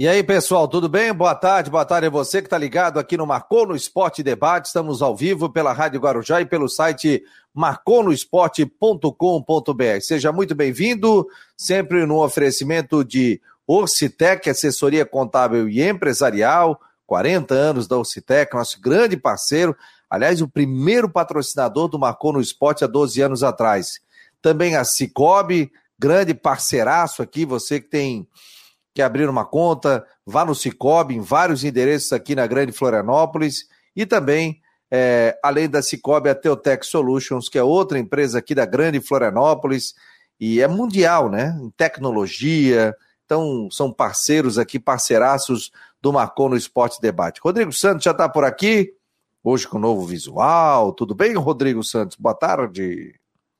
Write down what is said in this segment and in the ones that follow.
E aí, pessoal, tudo bem? Boa tarde, boa tarde a você que está ligado aqui no Marcou no Esporte Debate. Estamos ao vivo pela Rádio Guarujá e pelo site marconosport.com.br. Seja muito bem-vindo, sempre no oferecimento de Orcitec, assessoria contábil e empresarial, 40 anos da Orcitec, nosso grande parceiro, aliás, o primeiro patrocinador do Marcou no Esporte há 12 anos atrás. Também a Cicobi, grande parceiraço aqui, você que tem que abrir uma conta, vá no Cicobi, em vários endereços aqui na Grande Florianópolis, e também, é, além da Cicobi, a Teotech Solutions, que é outra empresa aqui da Grande Florianópolis, e é mundial, né? Em tecnologia, então são parceiros aqui, parceiraços do Marcou no Esporte Debate. Rodrigo Santos já está por aqui, hoje com novo visual. Tudo bem, Rodrigo Santos? Boa tarde.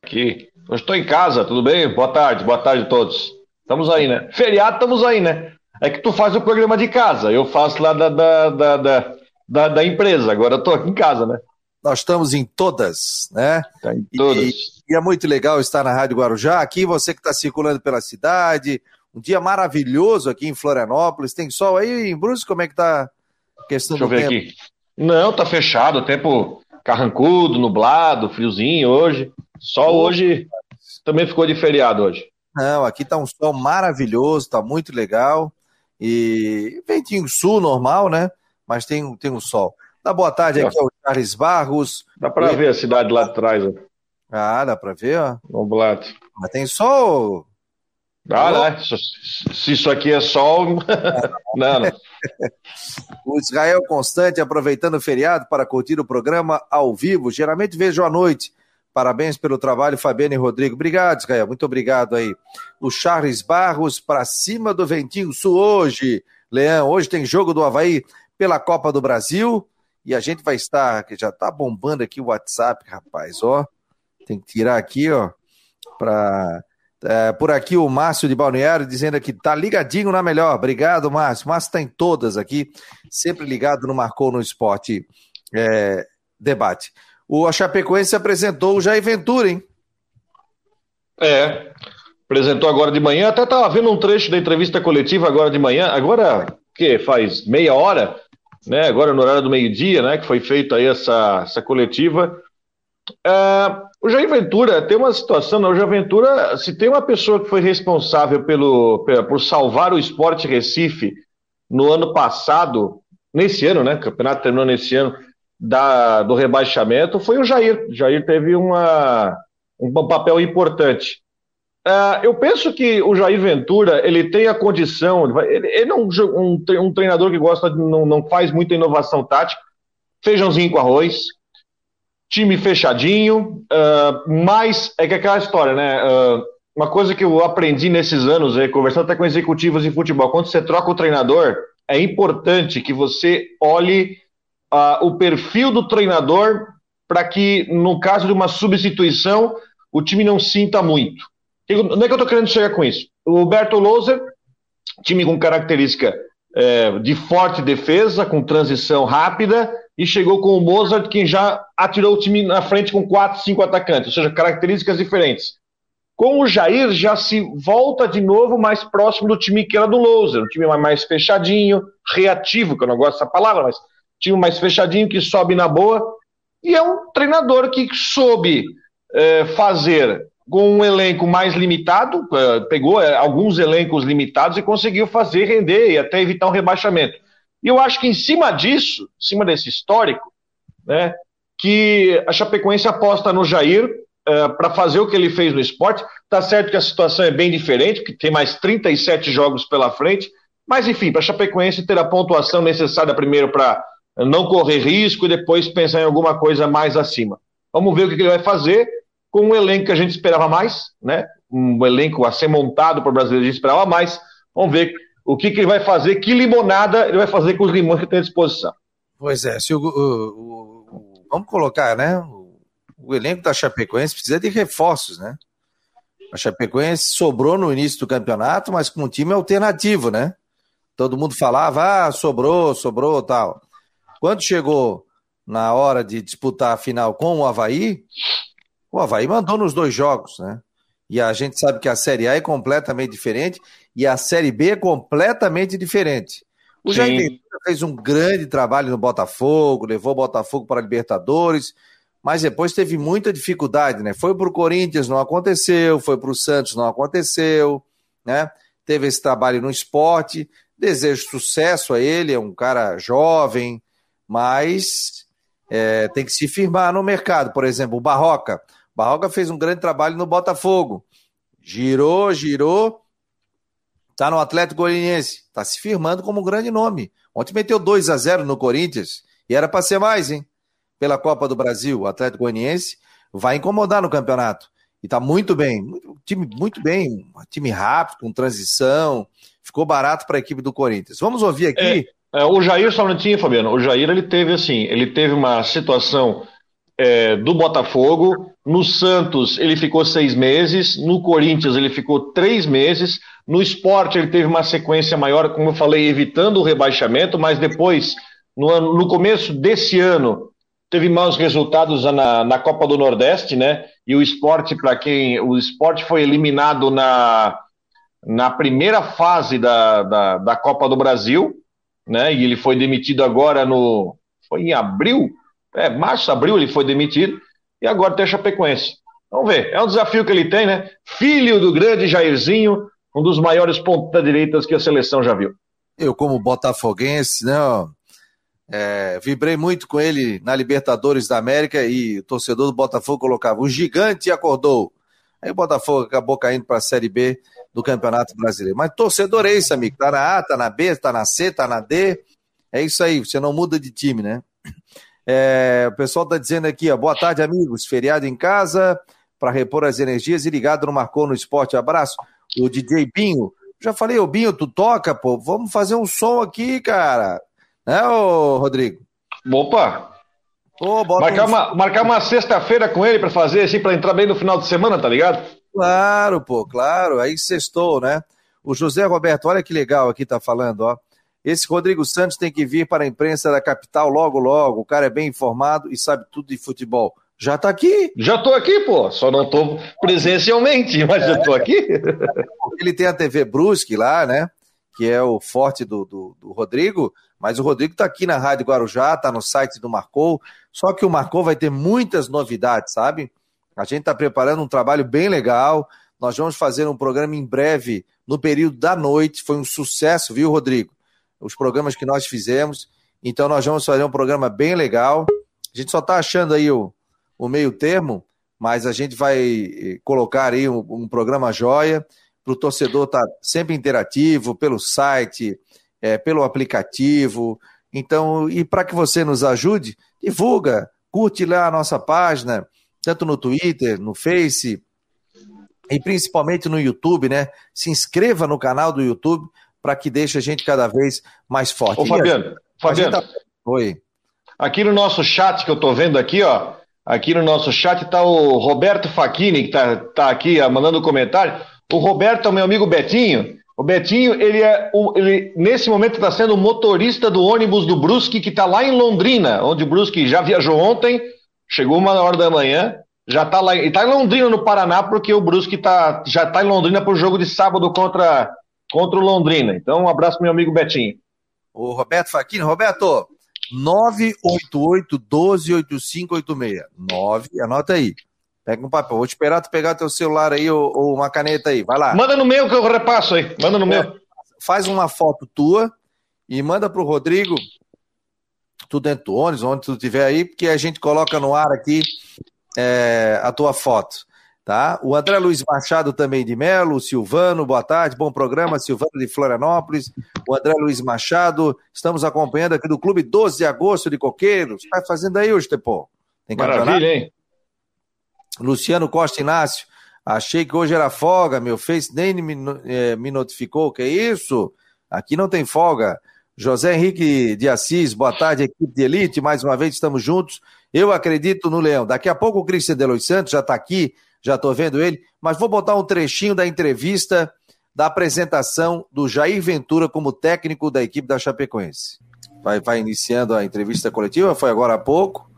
Aqui. Eu estou em casa, tudo bem? Boa tarde, boa tarde a todos. Estamos aí, né? Feriado, estamos aí, né? É que tu faz o programa de casa, eu faço lá da, da, da, da, da, empresa, agora eu tô aqui em casa, né? Nós estamos em todas, né? Tá em todas. E, e é muito legal estar na Rádio Guarujá. Aqui, você que está circulando pela cidade, um dia maravilhoso aqui em Florianópolis. Tem sol aí em Brusque? Como é que tá a questão Deixa do eu ver tempo? aqui. Não, tá fechado, tempo carrancudo, nublado, friozinho hoje. Só Oh. hoje também ficou de feriado hoje. Não, aqui tá um sol maravilhoso, tá muito legal. E ventinho sul normal, né? Mas tem, tem um sol. Dá boa tarde aqui ao Charles Barros. Dá pra ver a cidade lá de trás, ó, Ah, dá pra ver, ó. nublado. Mas tem sol. Ah, né? Se- Se isso aqui é sol. não, não. O Israel Constante aproveitando o feriado para curtir o programa ao vivo. Geralmente vejo à noite. Parabéns pelo trabalho, Fabiano e Rodrigo. Obrigado, Israel. Muito obrigado aí. O Charles Barros para cima do Ventinho Sul hoje. Leão, hoje tem jogo do Havaí pela Copa do Brasil. E a gente vai estar, que já tá bombando aqui o WhatsApp, rapaz, ó. Tem que tirar aqui, ó, para é, por aqui o Márcio de Balneário dizendo que tá ligadinho na melhor. Obrigado, Márcio. Márcio está em todas aqui, sempre ligado no Marcou no Esporte é, Debate. O a Chapecoense apresentou o Jair Ventura, hein? É. Apresentou agora de manhã. Até estava vendo um trecho da entrevista coletiva agora de manhã. Agora, que faz meia hora, né? Agora no horário do meio-dia, né? Que foi feita aí essa, essa coletiva. É, o Jair Ventura tem uma situação, né? O Jair Ventura, se tem uma pessoa que foi responsável pelo, pe- por salvar o Esporte Recife no ano passado, nesse ano, né? O campeonato terminou nesse ano, da, do rebaixamento, foi o Jair. O Jair teve uma, um papel importante. Ah, eu penso que o Jair Ventura ele tem a condição, ele, ele é um, um, um treinador que gosta de não, não faz muita inovação tática, feijãozinho com arroz, time fechadinho, ah, mas é que aquela história, né? ah, uma coisa que eu aprendi nesses anos, aí, conversando até com executivos em futebol, quando você troca o treinador, é importante que você olhe o perfil do treinador para que, no caso de uma substituição, o time não sinta muito. Onde é que eu estou querendo chegar com isso? O Roberto Louser, time com característica é, de forte defesa, com transição rápida, e chegou com o Mozart, quem já atirou o time na frente com quatro, cinco atacantes, ou seja, características diferentes. Com o Jair, já se volta de novo mais próximo do time que era do Louser, um time mais fechadinho, reativo, que eu não gosto dessa palavra, mas time mais fechadinho, que sobe na boa, e é um treinador que soube é, fazer com um elenco mais limitado, é, pegou é, alguns elencos limitados e conseguiu fazer render e até evitar um rebaixamento. E eu acho que em cima disso, em cima desse histórico, né, que a Chapecoense aposta no Jair é, para fazer o que ele fez no esporte. Tá certo que a situação é bem diferente, porque tem mais 37 jogos pela frente, mas enfim, para a Chapecoense ter a pontuação necessária primeiro para não correr risco e depois pensar em alguma coisa mais acima. Vamos ver o que ele vai fazer com um elenco que a gente esperava mais, né? Um elenco a ser montado para o brasileiro a gente esperava mais. Vamos ver o que, que ele vai fazer, que limonada ele vai fazer com os limões que tem à disposição. Pois é, se o, o- o- vamos colocar, né? O, o elenco da Chapecoense precisa de reforços, né? A Chapecoense sobrou no início do campeonato, mas com um time alternativo, né? Todo mundo falava, ah, sobrou, sobrou, tal. Quando chegou na hora de disputar a final com o Havaí, o Havaí mandou nos dois jogos, né? E a gente sabe que a Série A é completamente diferente e a Série B é completamente diferente. O Sim. Jair Ventura fez um grande trabalho no Botafogo, levou o Botafogo para a Libertadores, mas depois teve muita dificuldade, né? Foi para o Corinthians, não aconteceu, foi para o Santos, não aconteceu, né? Teve esse trabalho no esporte, desejo sucesso a ele, é um cara jovem, mas é, tem que se firmar no mercado. Por exemplo, o Barroca. O Barroca fez um grande trabalho no Botafogo. Girou, girou, Está no Atlético Goianiense. Está se firmando como um grande nome. Ontem meteu 2 a 0 no Corinthians. E era para ser mais, hein? Pela Copa do Brasil. O Atlético Goianiense vai incomodar no campeonato. E está muito bem. Time muito bem. Um time rápido, com transição. Ficou barato para a equipe do Corinthians. Vamos ouvir aqui. É, o Jair, só um minutinho, Fabiano. O Jair, ele teve assim, ele teve uma situação é, do Botafogo. No Santos, ele ficou seis meses. No Corinthians, ele ficou três meses. No esporte, ele teve uma sequência maior, como eu falei, evitando o rebaixamento, mas depois, no, ano, no começo desse ano, teve maus resultados na, na Copa do Nordeste, né? E o esporte, para quem. O esporte foi eliminado na, na primeira fase da, da, da Copa do Brasil, né? E ele foi demitido agora no. Foi em abril? É, março, abril ele foi demitido. E agora tem a Chapecoense. Vamos ver. É um desafio que ele tem, né? Filho do grande Jairzinho, um dos maiores ponta-direitas que a seleção já viu. Eu, como botafoguense, né, é, vibrei muito com ele na Libertadores da América e o torcedor do Botafogo colocava o gigante acordou. Aí o Botafogo acabou caindo para a Série B do Campeonato Brasileiro. Mas torcedor é isso, amigo. Tá na A, tá na B, tá na C, tá na D. É isso aí, você não muda de time, né? É, o pessoal tá dizendo aqui, ó, boa tarde, amigos. Feriado em casa para repor as energias e ligado no Marcou no Esporte. Abraço o DJ Binho. Já falei, ô Binho, tu toca, pô, vamos fazer um som aqui, cara. Né, ô Rodrigo? Opa! Pô, marcar, um... uma, marcar uma sexta-feira com ele para fazer assim, para entrar bem no final de semana, tá ligado? Claro, pô, claro. Aí sextou, né? O José Roberto, olha que legal aqui tá falando, ó. Esse Rodrigo Santos tem que vir para a imprensa da capital logo, logo. O cara é bem informado e sabe tudo de futebol. Já está aqui. Já estou aqui, pô. Só não estou presencialmente, mas é. já estou aqui. Ele tem a TV Brusque lá, né? Que é o forte do, do, do Rodrigo. Mas o Rodrigo está aqui na Rádio Guarujá, está no site do Marcou. Só que o Marcou vai ter muitas novidades, sabe? A gente está preparando um trabalho bem legal. Nós vamos fazer um programa em breve, no período da noite. Foi um sucesso, viu, Rodrigo? Os programas que nós fizemos. Então, nós vamos fazer um programa bem legal. A gente só está achando aí o, o meio termo, mas a gente vai eh, colocar aí um, um programa joia para o torcedor estar tá sempre interativo pelo site, é, pelo aplicativo. Então, e para que você nos ajude, divulga, curte lá a nossa página, tanto no Twitter, no Face e principalmente no YouTube, né? Se inscreva no canal do YouTube para que deixe a gente cada vez mais forte. Ô, Fabiano, Fabiano. Tá... Oi. Aqui no nosso chat que eu estou vendo aqui, ó, Aqui no nosso chat está o Roberto Facchini, que está tá aqui ó, mandando um comentário. O Roberto é o meu amigo Betinho. O Betinho, ele é ele, nesse momento está sendo o motorista do ônibus do Brusque, que está lá em Londrina, onde o Brusque já viajou ontem, chegou uma hora da manhã, já está lá, e está em Londrina, no Paraná, porque o Brusque tá, já está em Londrina para o jogo de sábado contra, contra o Londrina. Então, um abraço, meu amigo Betinho. O Roberto Facchini. Roberto, 988 128586. 9, anota aí. Pega um papel. Vou esperar tu pegar teu celular aí ou, ou, uma caneta aí. Vai lá. Manda no meu que eu repasso aí. Manda no é, meu. Faz uma foto tua e manda pro Rodrigo. Tu dentro do ônibus, onde tu estiver aí, porque a gente coloca no ar aqui é, a tua foto. Tá? O André Luiz Machado também de Melo, Silvano, boa tarde, bom programa, Silvano de Florianópolis, o André Luiz Machado, estamos acompanhando aqui do Clube 12 de Agosto de Coqueiros, está fazendo aí hoje, Tepô? Tem Maravilha, hein? Luciano Costa Inácio, achei que hoje era folga, meu Face nem me, é, me notificou, que é isso? Aqui não tem folga. José Henrique de Assis, boa tarde, equipe de elite, mais uma vez estamos juntos. Eu acredito no Leão. Daqui a pouco o Cristian Delois Santos já está aqui já estou vendo ele, mas vou botar um trechinho da entrevista da apresentação do Jair Ventura como técnico da equipe da Chapecoense. Vai, vai iniciando a entrevista coletiva, foi agora há pouco.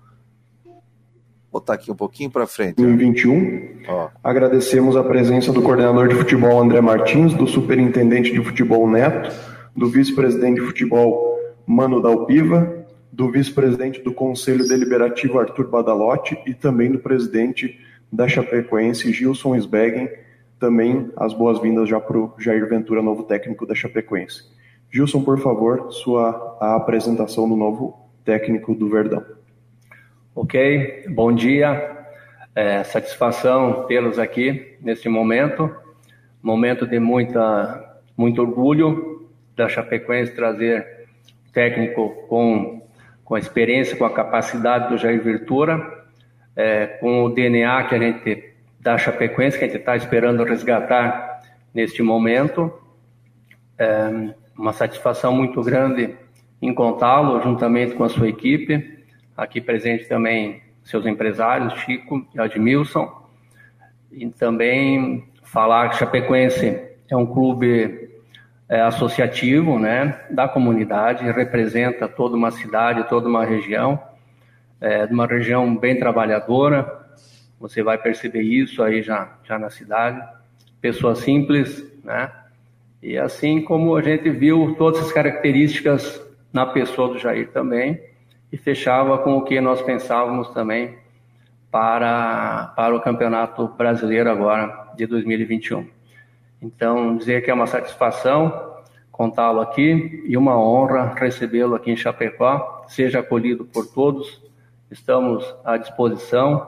botar aqui um pouquinho para frente. 2021. Ó. Agradecemos a presença do coordenador de futebol André Martins, do superintendente de futebol Neto, do vice-presidente de futebol Mano Dalpiva, do vice-presidente do Conselho Deliberativo Arthur Badalotti e também do presidente da Chapecoense Gilson Sbeggen. Também as boas-vindas já para o Jair Ventura, novo técnico da Chapecoense. Gilson, por favor, sua apresentação do novo técnico do Verdão. Ok, bom dia. É, satisfação tê-los aqui neste momento, momento de muita, muito orgulho da Chapecoense trazer técnico com, com a experiência, com a capacidade do Jair Ventura, é, com o DNA que a gente da Chapecoense que a gente está esperando resgatar neste momento. É, uma satisfação muito grande encontrá-lo juntamente com a sua equipe. Aqui presente também seus empresários, Chico e Admilson. E também falar que Chapecoense é um clube é, associativo, né, da comunidade, representa toda uma cidade, toda uma região, é, uma região bem trabalhadora. Você vai perceber isso aí já, já na cidade. Pessoas simples, né? E assim como a gente viu todas as características na pessoa do Jair também, e fechava com o que nós pensávamos também para, para o Campeonato Brasileiro agora de 2021. Então, dizer que é uma satisfação contá-lo aqui e uma honra recebê-lo aqui em Chapecó. Seja acolhido por todos, estamos à disposição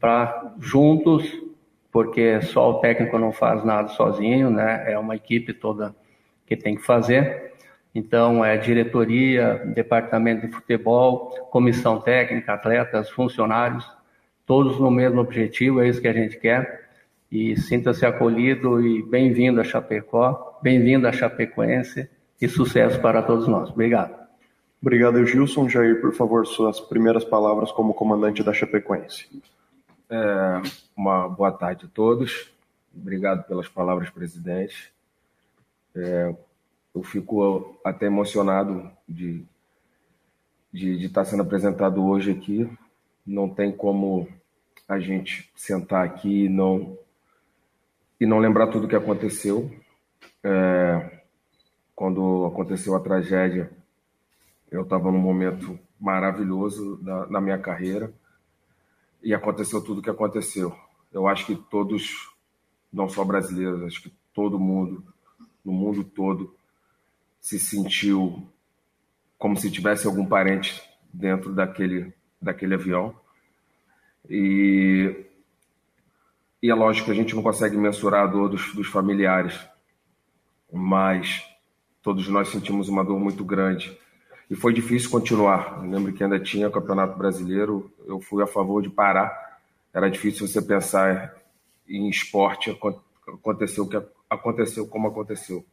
para juntos, porque só o técnico não faz nada sozinho, né? É uma equipe toda que tem que fazer. Então, é diretoria, departamento de futebol, comissão técnica, atletas, funcionários, todos no mesmo objetivo, é isso que a gente quer. E sinta-se acolhido e bem-vindo a Chapecó, bem-vindo a Chapecoense e sucesso para todos nós. Obrigado. Obrigado, Gilson. Jair, por favor, suas primeiras palavras como comandante da Chapecoense. É, uma boa tarde a todos. Obrigado pelas palavras, presidente. É, eu fico até emocionado de, de, de estar sendo apresentado hoje aqui. Não tem como a gente sentar aqui e não, e não lembrar tudo o que aconteceu. É, quando aconteceu a tragédia, eu estava num momento maravilhoso na, na minha carreira e aconteceu tudo o que aconteceu. Eu acho que todos, não só brasileiros, acho que todo mundo, no mundo todo, se sentiu como se tivesse algum parente dentro daquele, daquele avião. E, e é lógico que a gente não consegue mensurar a dor dos, dos familiares, mas todos nós sentimos uma dor muito grande. E foi difícil continuar. Eu lembro que ainda tinha Campeonato Brasileiro, eu fui a favor de parar. Era difícil você pensar em esporte, aconteceu que aconteceu como aconteceu.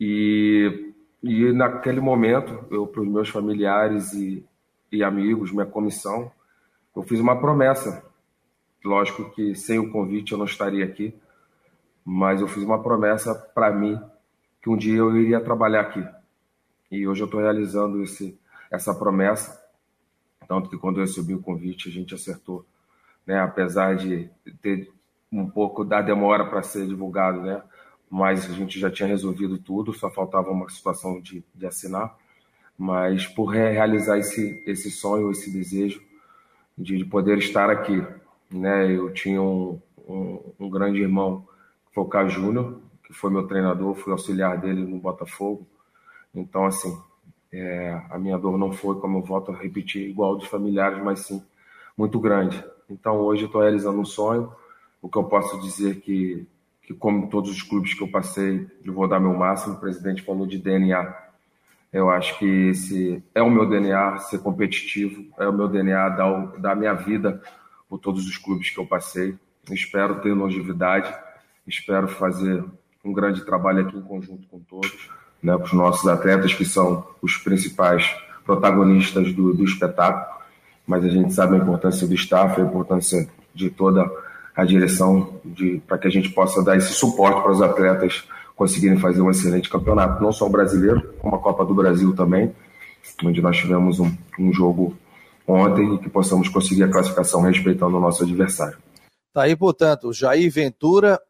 E, e naquele momento, eu para os meus familiares e, e amigos, minha comissão, eu fiz uma promessa. Lógico que sem o convite eu não estaria aqui, mas eu fiz uma promessa para mim que um dia eu iria trabalhar aqui. E hoje eu estou realizando esse, essa promessa. Tanto que quando eu recebi o convite, a gente acertou, né? apesar de ter um pouco da demora para ser divulgado, né? mas a gente já tinha resolvido tudo, só faltava uma situação de, de assinar. Mas por realizar esse, esse sonho, esse desejo de, de poder estar aqui, né? Eu tinha um, um, um grande irmão, que foi o Caio Júnior, que foi meu treinador, fui auxiliar dele no Botafogo. Então, assim, é, a minha dor não foi, como eu volto a repetir, igual dos familiares, mas sim muito grande. Então, hoje eu estou realizando um sonho. O que eu posso dizer que que como todos os clubes que eu passei, eu vou dar meu máximo. O presidente falou de DNA. Eu acho que esse é o meu DNA ser competitivo, é o meu DNA dar, dar minha vida por todos os clubes que eu passei. Espero ter longevidade, espero fazer um grande trabalho aqui em conjunto com todos, né, com os nossos atletas que são os principais protagonistas do, do espetáculo. Mas a gente sabe a importância do staff, a importância de toda a direção para que a gente possa dar esse suporte para os atletas conseguirem fazer um excelente campeonato, não só o brasileiro, como a Copa do Brasil também, onde nós tivemos um, um jogo ontem e que possamos conseguir a classificação respeitando o nosso adversário. Tá aí, portanto, Jair Ventura,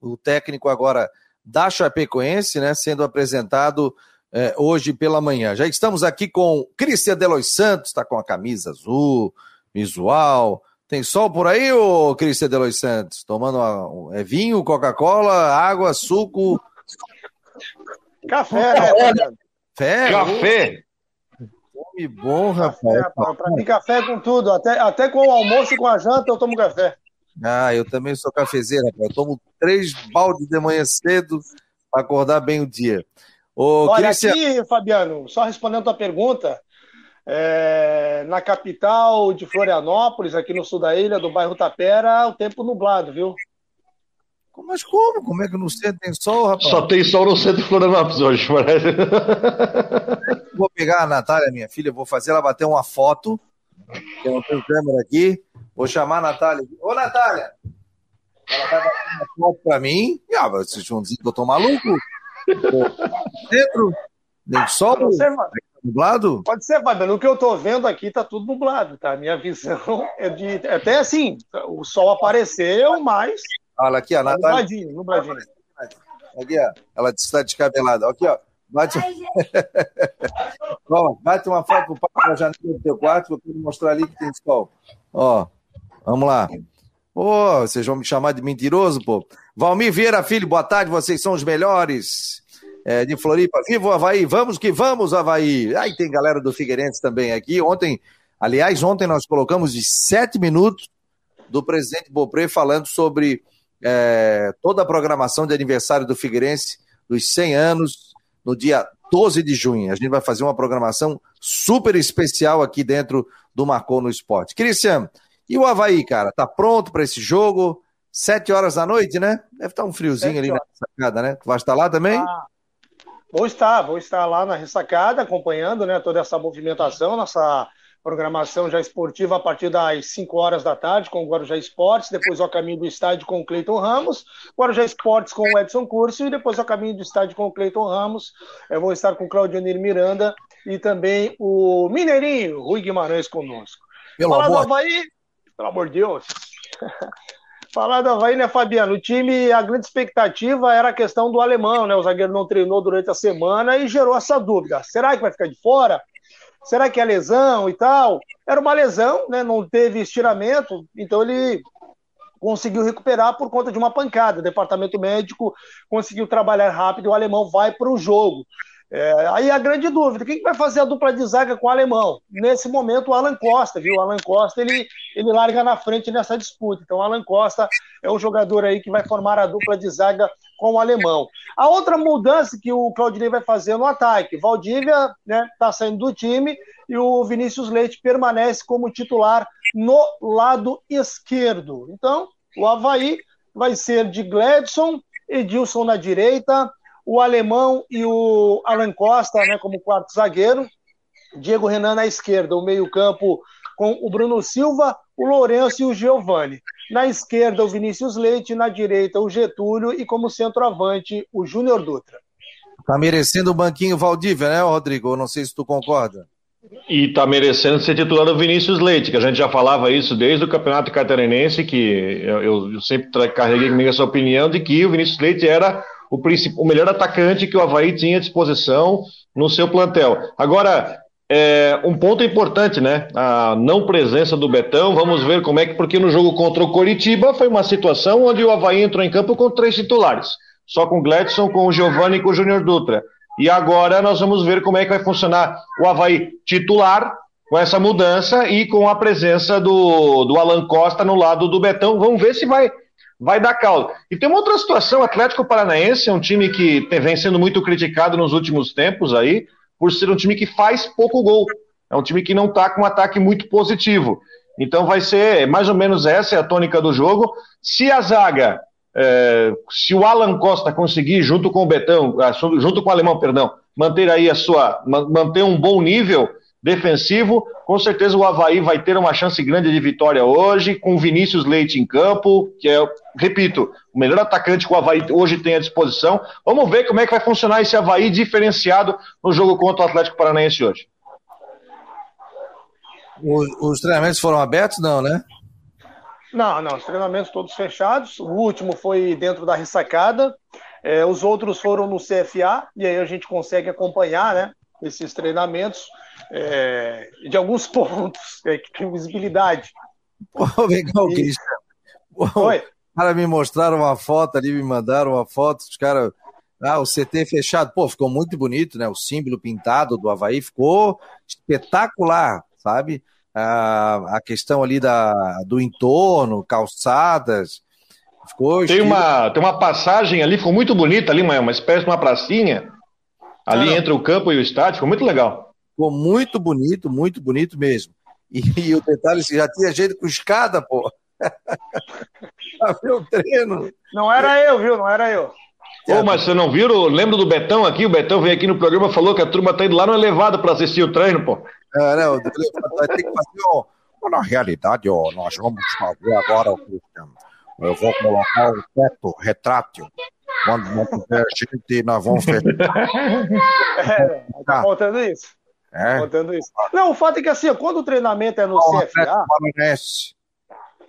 o técnico agora da Chapecoense, né, sendo apresentado é, hoje pela manhã. Já estamos aqui com Cristian Delois Santos, está com a camisa azul, visual. Tem sol por aí, ô Cristian Delois Santos? Tomando uma, é vinho, Coca-Cola, água, suco. Café, né? Café? Café. Que bom, rapaz. Para mim, café com tudo. Até, até com o almoço e com a janta eu tomo café. Ah, eu também sou cafezeiro, rapaz. Eu tomo três baldes de manhã cedo para acordar bem o dia. Ô, Olha, Cristian... aqui, Fabiano, só respondendo a tua pergunta, é, na capital de Florianópolis, aqui no sul da ilha, do bairro Tapera, o tempo nublado, viu? Mas como? Como é que no centro tem sol, rapaz? Só tem sol no centro de Florianópolis hoje, parece. Vou pegar a Natália, minha filha, vou fazer ela bater uma foto. Eu não tenho câmera aqui. Vou chamar a Natália. Ô, Natália! Ela vai bater uma foto pra mim. Ah, vocês vão dizer que eu tô maluco? Dentro? Nem sol? Pode ser, nublado? Pode ser, Fabiano. O que eu tô vendo aqui tá tudo nublado, tá? Minha visão é de. Até assim, o sol apareceu, mas. Olha aqui, a Natália. Nubladinho, nubladinho. Aqui, ó. Ela está descabelada. Aqui, ó. Bate... ó, bate uma foto pro pai na janela do teu quarto, vou mostrar ali que tem sol. Ó, Vamos lá. Pô, vocês vão me chamar de mentiroso, pô. Valmir Vieira Filho, boa tarde, vocês são os melhores. É, de Floripa, viva o Havaí, vamos que vamos, Havaí. Aí tem galera do Figueirense também aqui. Ontem, aliás, ontem nós colocamos de sete minutos do presidente Bopré falando sobre é, toda a programação de aniversário do Figueirense, dos 100 anos, no dia 12 de junho. A gente vai fazer uma programação super especial aqui dentro do Marcou no Esporte. Cristiano, e o Havaí, cara, tá pronto para esse jogo? Sete horas da noite, né? Deve estar tá um friozinho ali na ressacada, né? Tu vai estar lá também? Ah, vou estar, vou estar lá na ressacada, acompanhando né, toda essa movimentação, nossa programação já esportiva a partir das 5 horas da tarde com o Guarujá Esportes, depois ao caminho do estádio com o Cleiton Ramos, Guarujá Esportes com o Edson Curso e depois ao caminho do estádio com o Cleiton Ramos. Eu vou estar com o Claudionir Miranda e também o Mineirinho, Rui Guimarães conosco. Pelo Falar amor... do Havaí, pelo amor de Deus. Falar do Havaí, né, Fabiano? O time, a grande expectativa era a questão do alemão, né? O zagueiro não treinou durante a semana e gerou essa dúvida. Será que vai ficar de fora? Será que é lesão e tal? Era uma lesão, né? Não teve estiramento, então ele conseguiu recuperar por conta de uma pancada. O departamento médico conseguiu trabalhar rápido o alemão vai para o jogo. É, aí a grande dúvida, quem vai fazer a dupla de zaga com o alemão? Nesse momento, o Alan Costa, viu? O Alan Costa, ele, ele larga na frente nessa disputa. Então, o Alan Costa é o jogador aí que vai formar a dupla de zaga com o alemão. A outra mudança que o Claudinei vai fazer no ataque, Valdívia né, tá saindo do time e o Vinícius Leite permanece como titular no lado esquerdo. Então, o Havaí vai ser de Gladson, Edilson na direita, o Alemão e o Alan Costa né, como quarto zagueiro, Diego Renan na esquerda, o meio-campo com o Bruno Silva, o Lourenço e o Giovani. Na esquerda, o Vinícius Leite, na direita, o Getúlio e como centroavante, o Júnior Dutra. Tá merecendo o banquinho Valdívia, né, Rodrigo? Não sei se tu concorda. E tá merecendo ser titular o Vinícius Leite, que a gente já falava isso desde o Campeonato Catarinense, que eu, eu sempre carreguei comigo essa opinião de que o Vinícius Leite era o, o melhor atacante que o Havaí tinha à disposição no seu plantel. Agora, é, um ponto importante, né? A não presença do Betão. Vamos ver como é que, porque no jogo contra o Coritiba foi uma situação onde o Havaí entrou em campo com três titulares, só com o Gladson, com o Giovanni e com o Júnior Dutra. E agora nós vamos ver como é que vai funcionar o Havaí titular com essa mudança e com a presença do, do Alan Costa no lado do Betão. Vamos ver se vai vai dar caldo. E tem uma outra situação, o Atlético Paranaense é um time que vem sendo muito criticado nos últimos tempos aí, por ser um time que faz pouco gol. É um time que não está com um ataque muito positivo. Então vai ser mais ou menos essa é a tônica do jogo. Se a zaga, é, se o Alan Costa conseguir, junto com o Betão, ah, junto com o Alemão, perdão, manter aí a sua, manter um bom nível, defensivo. Com certeza o Havaí vai ter uma chance grande de vitória hoje, com Vinícius Leite em campo, que é, repito, o melhor atacante que o Havaí hoje tem à disposição. Vamos ver como é que vai funcionar esse Havaí diferenciado no jogo contra o Atlético Paranaense hoje. O, os treinamentos foram abertos, não, né? Não, não, os treinamentos todos fechados. O último foi dentro da ressacada. É, os outros foram no CFA, e aí a gente consegue acompanhar né, esses treinamentos é, de alguns pontos é, que tem visibilidade. Cá, e... Christian. Oi. Os caras me mostraram uma foto ali, me mandaram uma foto, os caras. Ah, o CT fechado. Pô, ficou muito bonito, né? O símbolo pintado do Havaí ficou espetacular, sabe? a, a questão ali da, do entorno, calçadas. Ficou tem, uma, tem uma passagem ali, ficou muito bonita ali, uma, uma espécie de uma pracinha, ali entre o campo e o estádio, ficou muito legal. Ficou muito bonito, muito bonito mesmo. E, e o detalhe, já tinha jeito com escada, pô. Pra ver o treino. Não era eu, viu? Não era eu. Ô, mas você não viu? Lembra do Betão aqui? O Betão veio aqui no programa falou que a turma tá indo lá no elevado para assistir o treino, pô. É, né? Vai ter que fazer, ó. Na realidade, ó, nós vamos fazer agora, eu vou colocar o teto retrátil. Quando não tiver gente, nós vamos fechar. É, tá faltando isso. É. Faltando isso. Não, o fato é que assim, quando o treinamento é no CFA.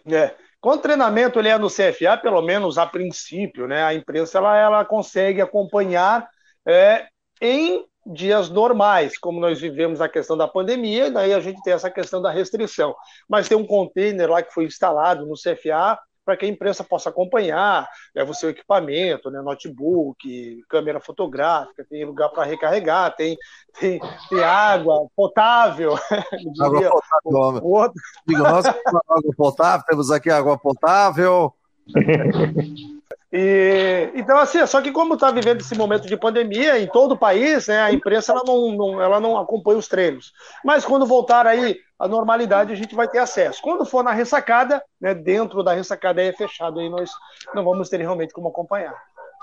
É, o treinamento ele é no CFA, pelo menos a princípio, né, a imprensa ela, ela consegue acompanhar é, em dias normais, como nós vivemos a questão da pandemia, e daí a gente tem essa questão da restrição. Mas tem um container lá que foi instalado no CFA para que a imprensa possa acompanhar, leva o seu equipamento, né, notebook, câmera fotográfica, tem lugar para recarregar, tem, tem, tem, água potável. Água potável. O, outro... Digo, nós água potável, temos aqui água potável. E, então, assim, só que como está vivendo esse momento de pandemia em todo o país, né, a imprensa ela não, não, ela não acompanha os treinos. Mas quando voltar aí a normalidade, a gente vai ter acesso. Quando for na ressacada, né, dentro da ressacada é fechado, aí nós não vamos ter realmente como acompanhar.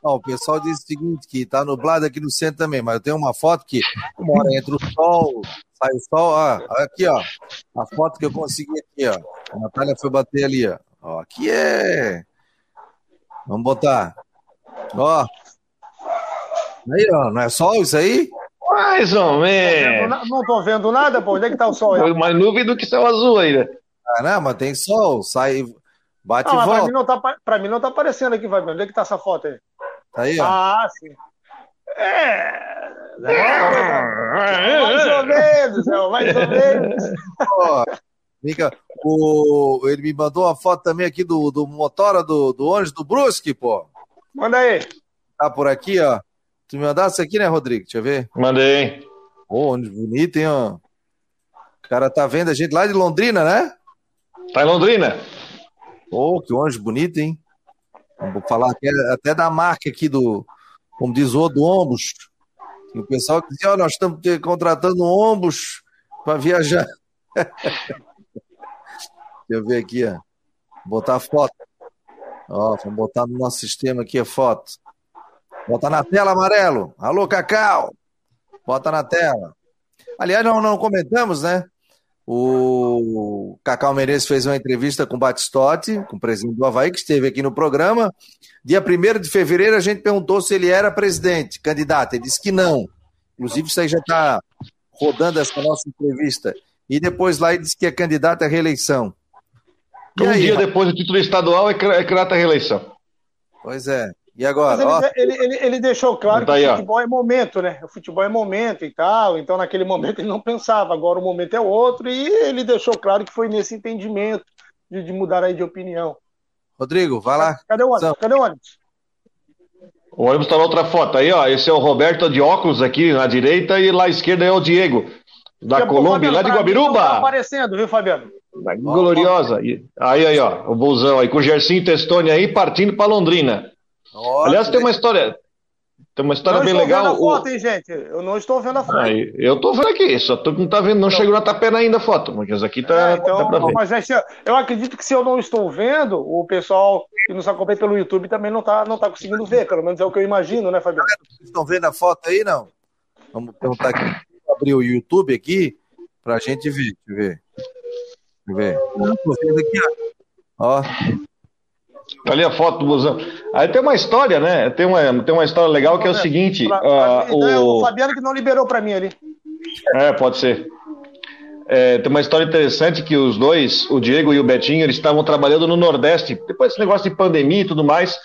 Ó, o pessoal diz o seguinte, que está nublado aqui no centro também, mas eu tenho uma foto que mora entre o sol, sai o sol, ah, aqui ó, a foto que eu consegui aqui, ó, a Natália foi bater ali, ó, ó aqui é Vamos botar. Ó. Aí, ó, não é sol isso aí? Mais ou menos. Não tô vendo nada, pô. Onde é que tá o sol aí? Mais nuvem do que céu azul aí, né? Ah, não, mas tem sol, sai, bate não, e volta. Pra mim, não tá, pra mim não tá aparecendo aqui, vai. Onde é que tá essa foto aí? Tá aí, ó. Ah, sim. É. é mais ou menos, é, mais ou menos. Ó, Fica, o, ele me mandou uma foto também aqui do, do motora do, do ônibus do Brusque, pô. Manda aí. Tá por aqui, ó. Tu me mandasse aqui, né, Rodrigo? Deixa eu ver. Mandei. Ô, ônibus bonito, hein, ó. O cara tá vendo a gente lá de Londrina, né? Tá em Londrina. Ô, que ônibus bonito, hein? Vou falar até, até da marca aqui do, como diz o, do ônibus. o pessoal dizia, ó, nós estamos contratando um ônibus para viajar. Deixa eu ver aqui, ó. Botar a foto. Ó, vamos botar no nosso sistema aqui a foto. Bota na tela, amarelo. Alô, Cacau. Bota na tela. Aliás, não, não comentamos, né? O Cacau Menezes fez uma entrevista com o Batistotti, com o presidente do Havaí, que esteve aqui no programa. Dia 1 de fevereiro, a gente perguntou se ele era presidente, candidato. Ele disse que não. Inclusive, isso aí já está rodando essa nossa entrevista. E depois lá ele disse que é candidato à reeleição. E um aí, dia depois do título estadual é, é criada a reeleição. Pois é. E agora? Ele, ele, ele, ele, deixou claro tá que o futebol é momento, né? O futebol é momento e tal. Então, naquele momento, ele não pensava. Agora o momento é outro. E ele deixou claro que foi nesse entendimento de, de mudar aí de opinião. Rodrigo, vai lá. Cadê o ônibus? Cadê o ônibus? O ônibus está na outra foto. Aí, ó. Esse é o Roberto de óculos aqui na direita e lá à esquerda é o Diego. Da Colômbia, lá de Guabiruba. Tá aparecendo, viu, Fabiano? Gloriosa. Aí, aí, ó, o busão aí, com o Gersinho Testoni aí, partindo para Londrina. Aliás, tem uma história. Tem uma história não bem legal. Não estou vendo a foto, hein, gente? Eu não estou vendo a foto. Aí, eu estou vendo aqui, só tu não tá vendo, não então... chegou na tapena ainda a foto, mas aqui tá, é, então, tá Mas eu acredito que se eu não estou vendo, o pessoal que nos acompanha pelo YouTube também não está não tá conseguindo ver, pelo menos é o que eu imagino, né, Fabiano? Vocês estão vendo a foto aí, não? Vamos perguntar aqui, abrir o YouTube aqui, para a gente ver, deixa eu ver. Aqui, ó. ó. Tá ali a foto do busão. Aí tem uma história, né? Tem uma, tem uma história legal que é o seguinte. Pra, pra uh, então o... É o Fabiano que não liberou para mim ali. É, pode ser. É, tem uma história interessante que os dois, o Diego e o Betinho, eles estavam trabalhando no Nordeste. Depois desse negócio de pandemia e tudo mais,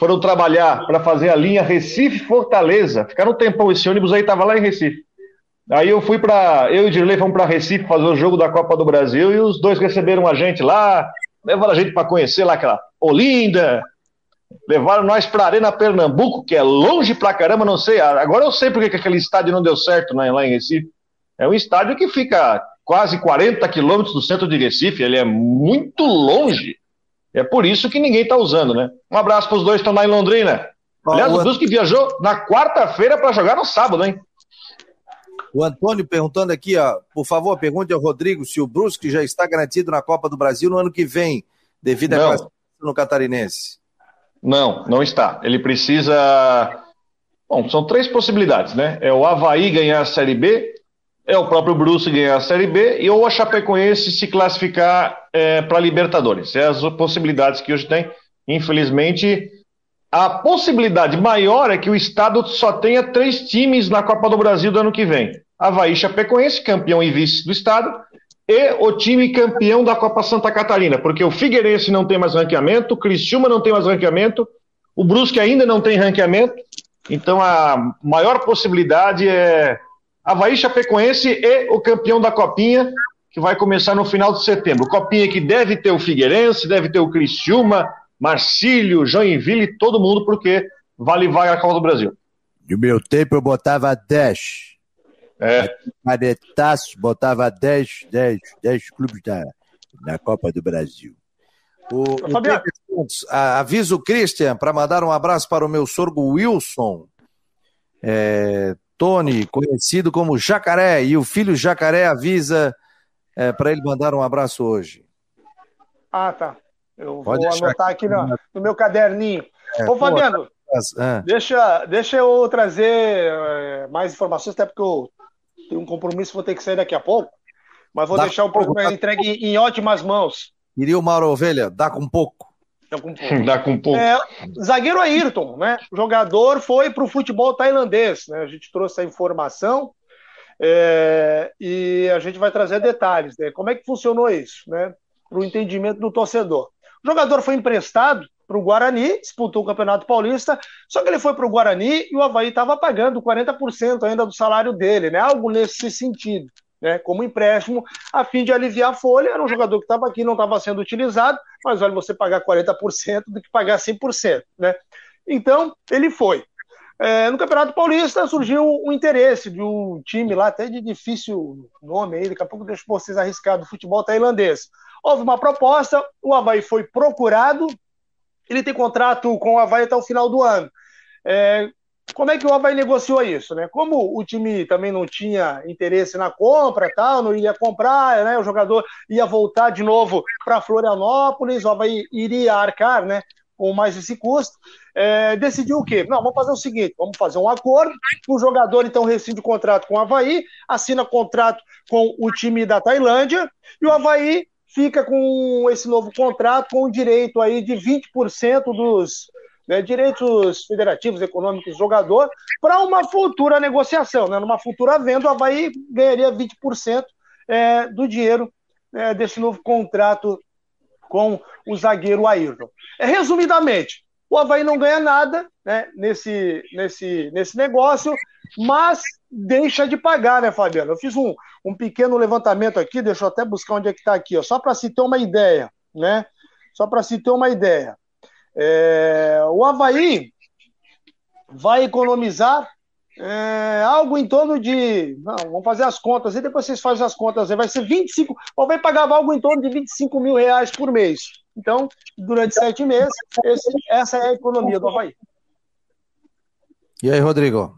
foram trabalhar para fazer a linha Recife-Fortaleza. Ficaram um tempão, esse ônibus aí estava lá em Recife. Aí eu fui para. Eu e o Dirley fomos para Recife fazer o jogo da Copa do Brasil e os dois receberam a gente lá, levaram a gente para conhecer lá aquela Olinda, levaram nós para Arena Pernambuco, que é longe pra caramba, não sei. Agora eu sei porque que aquele estádio não deu certo né, lá em Recife. É um estádio que fica quase 40 quilômetros do centro de Recife, ele é muito longe. É por isso que ninguém está usando, né? Um abraço para os dois que estão lá em Londrina. Aliás, o Brusque viajou na quarta-feira para jogar no sábado, hein? O Antônio perguntando aqui, ó, por favor, pergunte ao Rodrigo se o Brusque já está garantido na Copa do Brasil no ano que vem, devido à classificação no Catarinense. Não, não está. Ele precisa. Bom, são três possibilidades, né? É o Havaí ganhar a Série B, é o próprio Brusque ganhar a Série B e ou a Chapecoense se classificar é, para Libertadores. É as possibilidades que hoje tem. Infelizmente, a possibilidade maior é que o Estado só tenha três times na Copa do Brasil do ano que vem. Havaí Chapecoense, campeão e vice do Estado, e o time campeão da Copa Santa Catarina, porque o Figueirense não tem mais ranqueamento, o Criciúma não tem mais ranqueamento, o Brusque ainda não tem ranqueamento, então a maior possibilidade é Havaí Chapecoense e o campeão da Copinha, que vai começar no final de setembro. Copinha que deve ter o Figueirense, deve ter o Criciúma, Marcílio, Joinville, todo mundo, porque vale vaga a Copa do Brasil. No meu tempo eu botava 10. É. Canetaço, botava 10, 10, 10 clubes da, na Copa do Brasil. O, o aviso o Christian para mandar um abraço para o meu sorgo Wilson. É, Tony, conhecido como Jacaré, e o filho Jacaré avisa é, para ele mandar um abraço hoje. Ah, tá. Eu Pode vou anotar aqui no, no, meu caderninho. É, Ô, Fabiano, ah. deixa, deixa eu trazer é, mais informações, até porque eu tenho um compromisso, vou ter que sair daqui a pouco, mas vou dá deixar o programa entregue em, em ótimas mãos. Queria uma ovelha, dá com pouco. Dá com pouco. dá com pouco. É, zagueiro Ayrton, né? O jogador foi para o futebol tailandês, né? A gente trouxe a informação é, e a gente vai trazer detalhes, né? Como é que funcionou isso, né? Para o entendimento do torcedor. O jogador foi emprestado para o Guarani, disputou o Campeonato Paulista, só que ele foi para o Guarani e o Havaí estava pagando 40% ainda do salário dele, né? Algo nesse sentido. Né, como empréstimo, a fim de aliviar a folha. Era um jogador que estava aqui, não estava sendo utilizado, mas olha, você pagar 40% do que pagar 100%. Né? Então, ele foi. É, no Campeonato Paulista surgiu um interesse de um time lá, até de difícil nome aí, daqui a pouco deixo vocês arriscar, do futebol tailandês. Houve uma proposta, o Havaí foi procurado, ele tem contrato com o Havaí até o final do ano. É, como é que o Havaí negociou isso, né? Como o time também não tinha interesse na compra, tal, não iria comprar, né? O jogador ia voltar de novo para Florianópolis, o Havaí iria arcar, né? Com mais esse custo, é, decidiu o quê? Não, vamos fazer o seguinte: vamos fazer um acordo. O jogador então rescinde o contrato com o Havaí, assina contrato com o time da Tailândia, e o Havaí fica com esse novo contrato com o direito aí de 20% dos né, direitos federativos econômicos do jogador para uma futura negociação, né, numa futura venda, o Havaí ganharia 20% é, do dinheiro é, desse novo contrato com o zagueiro Ayrton. É, resumidamente, o Havaí não ganha nada né, nesse, nesse, nesse negócio, mas deixa de pagar, né, Fabiano? Eu fiz um, um pequeno levantamento aqui, deixa eu até buscar onde é que está aqui, ó, só para se ter uma ideia, né? Só para se ter uma ideia. É, o Havaí vai economizar é, algo em torno de. Não, vamos fazer as contas e depois vocês fazem as contas. Vai ser 25. O Havaí pagava algo em torno de 25 mil reais por mês. Então, durante sete meses, esse, essa é a economia do Havaí. E aí, Rodrigo?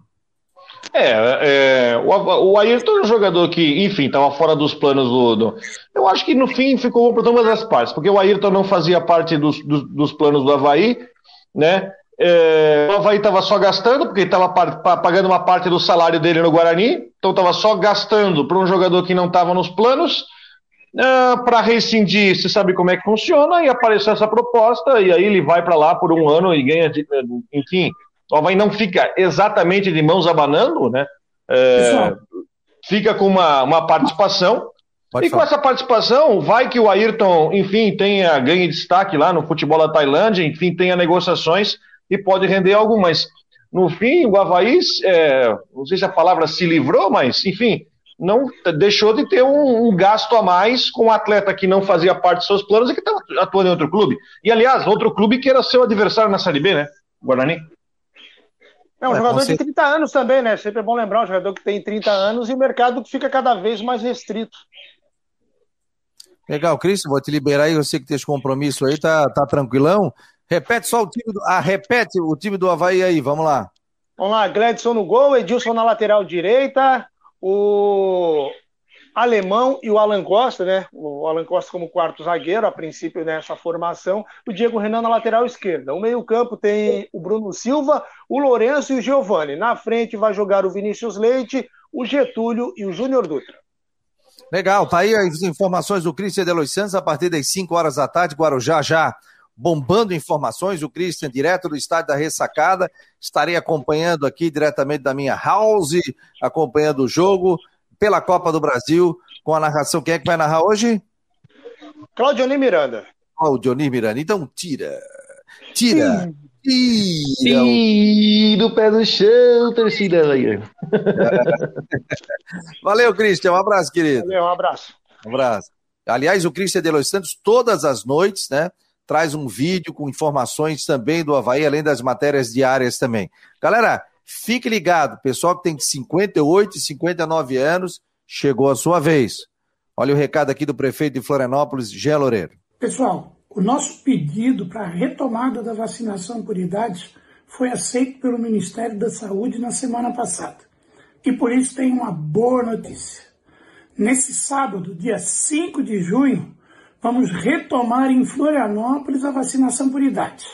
É, é o, o Ayrton é um jogador que, enfim, estava fora dos planos do, do, Eu acho que no fim ficou para todas as partes, porque o Ayrton não fazia parte dos, dos, dos planos do Havaí, né? É, o Havaí estava só gastando, porque estava pagando uma parte do salário dele no Guarani, então estava só gastando para um jogador que não estava nos planos. É, para rescindir, você sabe como é que funciona, e apareceu essa proposta, e aí ele vai para lá por um ano e ganha, enfim, o Havaí não fica exatamente de mãos abanando, né? É, fica com uma, uma participação, Pode e falar. com essa participação, vai que o Ayrton, enfim, tenha ganhe destaque lá no futebol da Tailândia, enfim, tenha negociações e pode render algo, mas no fim, o Havaí, é, não sei se a palavra se livrou, mas, enfim, não deixou de ter um, um, gasto a mais com um atleta que não fazia parte dos seus planos e que estava atuando em outro clube. E, aliás, outro clube que era seu adversário na Série B, né? Guarani. É um é, jogador de 30 anos também, né? Sempre é bom lembrar, um jogador que tem 30 anos e o mercado fica cada vez mais restrito. Legal, Cris, vou te liberar aí, eu sei que tem esse compromisso aí, tá, tá tranquilão. Repete só o time do. Ah, repete o time do Havaí aí, vamos lá. Vamos lá, Gledson no gol, Edilson na lateral direita, o Alemão e o Alan Costa, né? O Alan Costa como quarto zagueiro, a princípio nessa formação, o Diego Renan na lateral esquerda. O meio-campo tem o Bruno Silva, o Lourenço e o Giovani. Na frente vai jogar o Vinícius Leite, o Getúlio e o Júnior Dutra. Legal, tá aí as informações do Cristian de Los Santos a partir das 5 horas da tarde, Guarujá já bombando informações, o Christian direto do estádio da Ressacada, estarei acompanhando aqui diretamente da minha house, acompanhando o jogo pela Copa do Brasil, com a narração, quem é que vai narrar hoje? Claudio Miranda. Claudio Miranda, então tira, tira, Sim. Tira, Tira o pé do chão, torcida. Valeu, Cristian. Um abraço, querido. Valeu, um abraço. Um abraço. Aliás, o Cristian de Los Santos, todas as noites, né? Traz um vídeo com informações também do Havaí, além das matérias diárias também. Galera, fique ligado. Pessoal que tem 58 e 59 anos, chegou a sua vez. Olha o recado aqui do prefeito de Florianópolis, Gé Loureiro. Pessoal, o nosso pedido para a retomada da vacinação por idades foi aceito pelo Ministério da Saúde na semana passada. E por isso tem uma boa notícia. Nesse sábado, dia 5 de junho, vamos retomar em Florianópolis a vacinação por idades.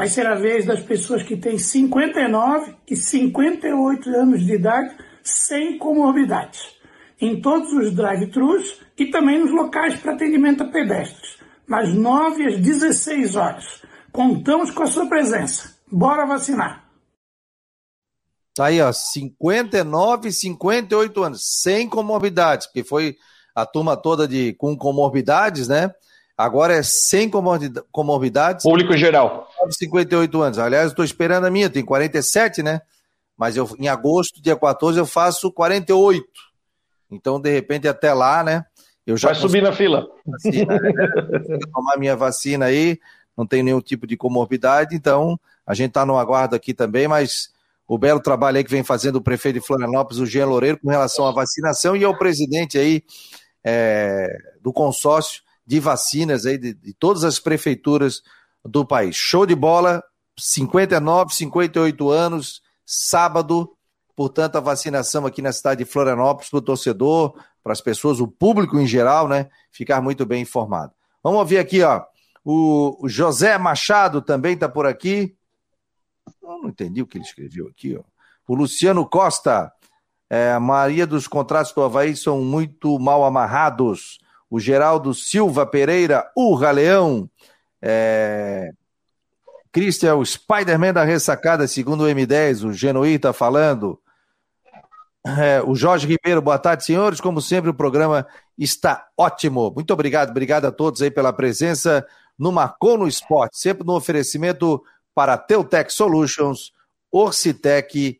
Vai ser a vez das pessoas que têm 59 e 58 anos de idade sem comorbidades. Em todos os drive-thrus e também nos locais para atendimento a pedestres das 9 às 16 horas. Contamos com a sua presença. Bora vacinar. Tá aí, ó, 59, 58 anos, sem comorbidades, porque foi a turma toda de com comorbidades, né? Agora é sem comorbidades. Público geral. 58 anos. Aliás, estou esperando a minha, tem 47, né? Mas eu, em agosto, dia 14, eu faço 48. Então, de repente, até lá, né? Eu já Vai subir na fila. Vacina, né? tomar minha vacina aí, não tem nenhum tipo de comorbidade, então a gente está no aguardo aqui também, mas o belo trabalho aí que vem fazendo o prefeito de Florianópolis, o Jean Loureiro, com relação à vacinação e ao presidente aí é, do consórcio de vacinas aí de, de todas as prefeituras do país. Show de bola, 59, 58 anos, sábado, portanto, a vacinação aqui na cidade de Florianópolis para o torcedor, para as pessoas, o público em geral, né, ficar muito bem informado. Vamos ouvir aqui, ó, o José Machado também está por aqui. Eu não entendi o que ele escreveu aqui, ó. O Luciano Costa, é, a maioria dos contratos do Havaí são muito mal amarrados. O Geraldo Silva Pereira, o Leão, é, Christian, o Spider-Man da ressacada, segundo o M10, o Genoí está falando. É, o Jorge Ribeiro, boa tarde, senhores. Como sempre, o programa está ótimo. Muito obrigado, obrigado a todos aí pela presença no Marcou no Esporte, sempre no oferecimento para Teutec Solutions, Orcitec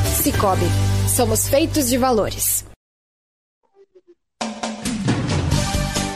Cicobi. Somos feitos de valores.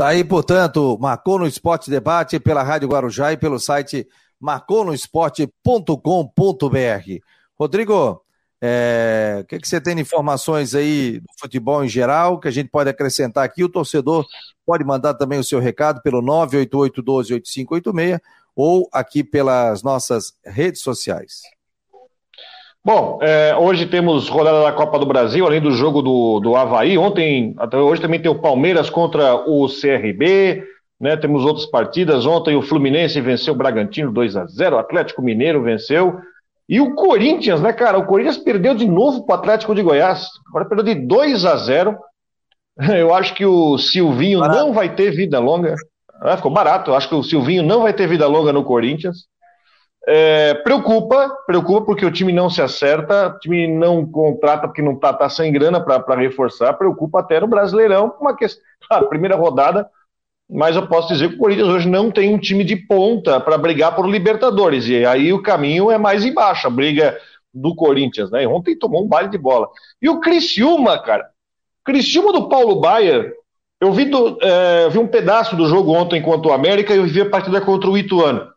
Tá aí, portanto, marcou no Esporte Debate pela Rádio Guarujá e pelo site marconosport.com.br. Rodrigo, é, o que, que você tem de informações aí do futebol em geral que a gente pode acrescentar aqui? O torcedor pode mandar também o seu recado pelo 988-12-8586 ou aqui pelas nossas redes sociais. Bom, é, hoje temos rodada da Copa do Brasil, além do jogo do, do Havaí. Ontem, até hoje também tem o Palmeiras contra o CRB, né? Temos outras partidas. Ontem o Fluminense venceu o Bragantino 2 a 0 o Atlético Mineiro venceu. E o Corinthians, né, cara? O Corinthians perdeu de novo para o Atlético de Goiás. Agora perdeu de 2 a 0 Eu acho que o Silvinho barato. não vai ter vida longa. Ah, ficou barato. Eu acho que o Silvinho não vai ter vida longa no Corinthians. É, preocupa, preocupa porque o time não se acerta, o time não contrata porque não está tá sem grana para reforçar, preocupa até no Brasileirão, uma questão, a primeira rodada, mas eu posso dizer que o Corinthians hoje não tem um time de ponta para brigar por Libertadores, e aí o caminho é mais embaixo, a briga do Corinthians, né? Ontem tomou um baile de bola. E o Criciúma, cara, Criciúma do Paulo Baier, eu vi, do, é, vi um pedaço do jogo ontem contra o América e eu vi a partida contra o Ituano.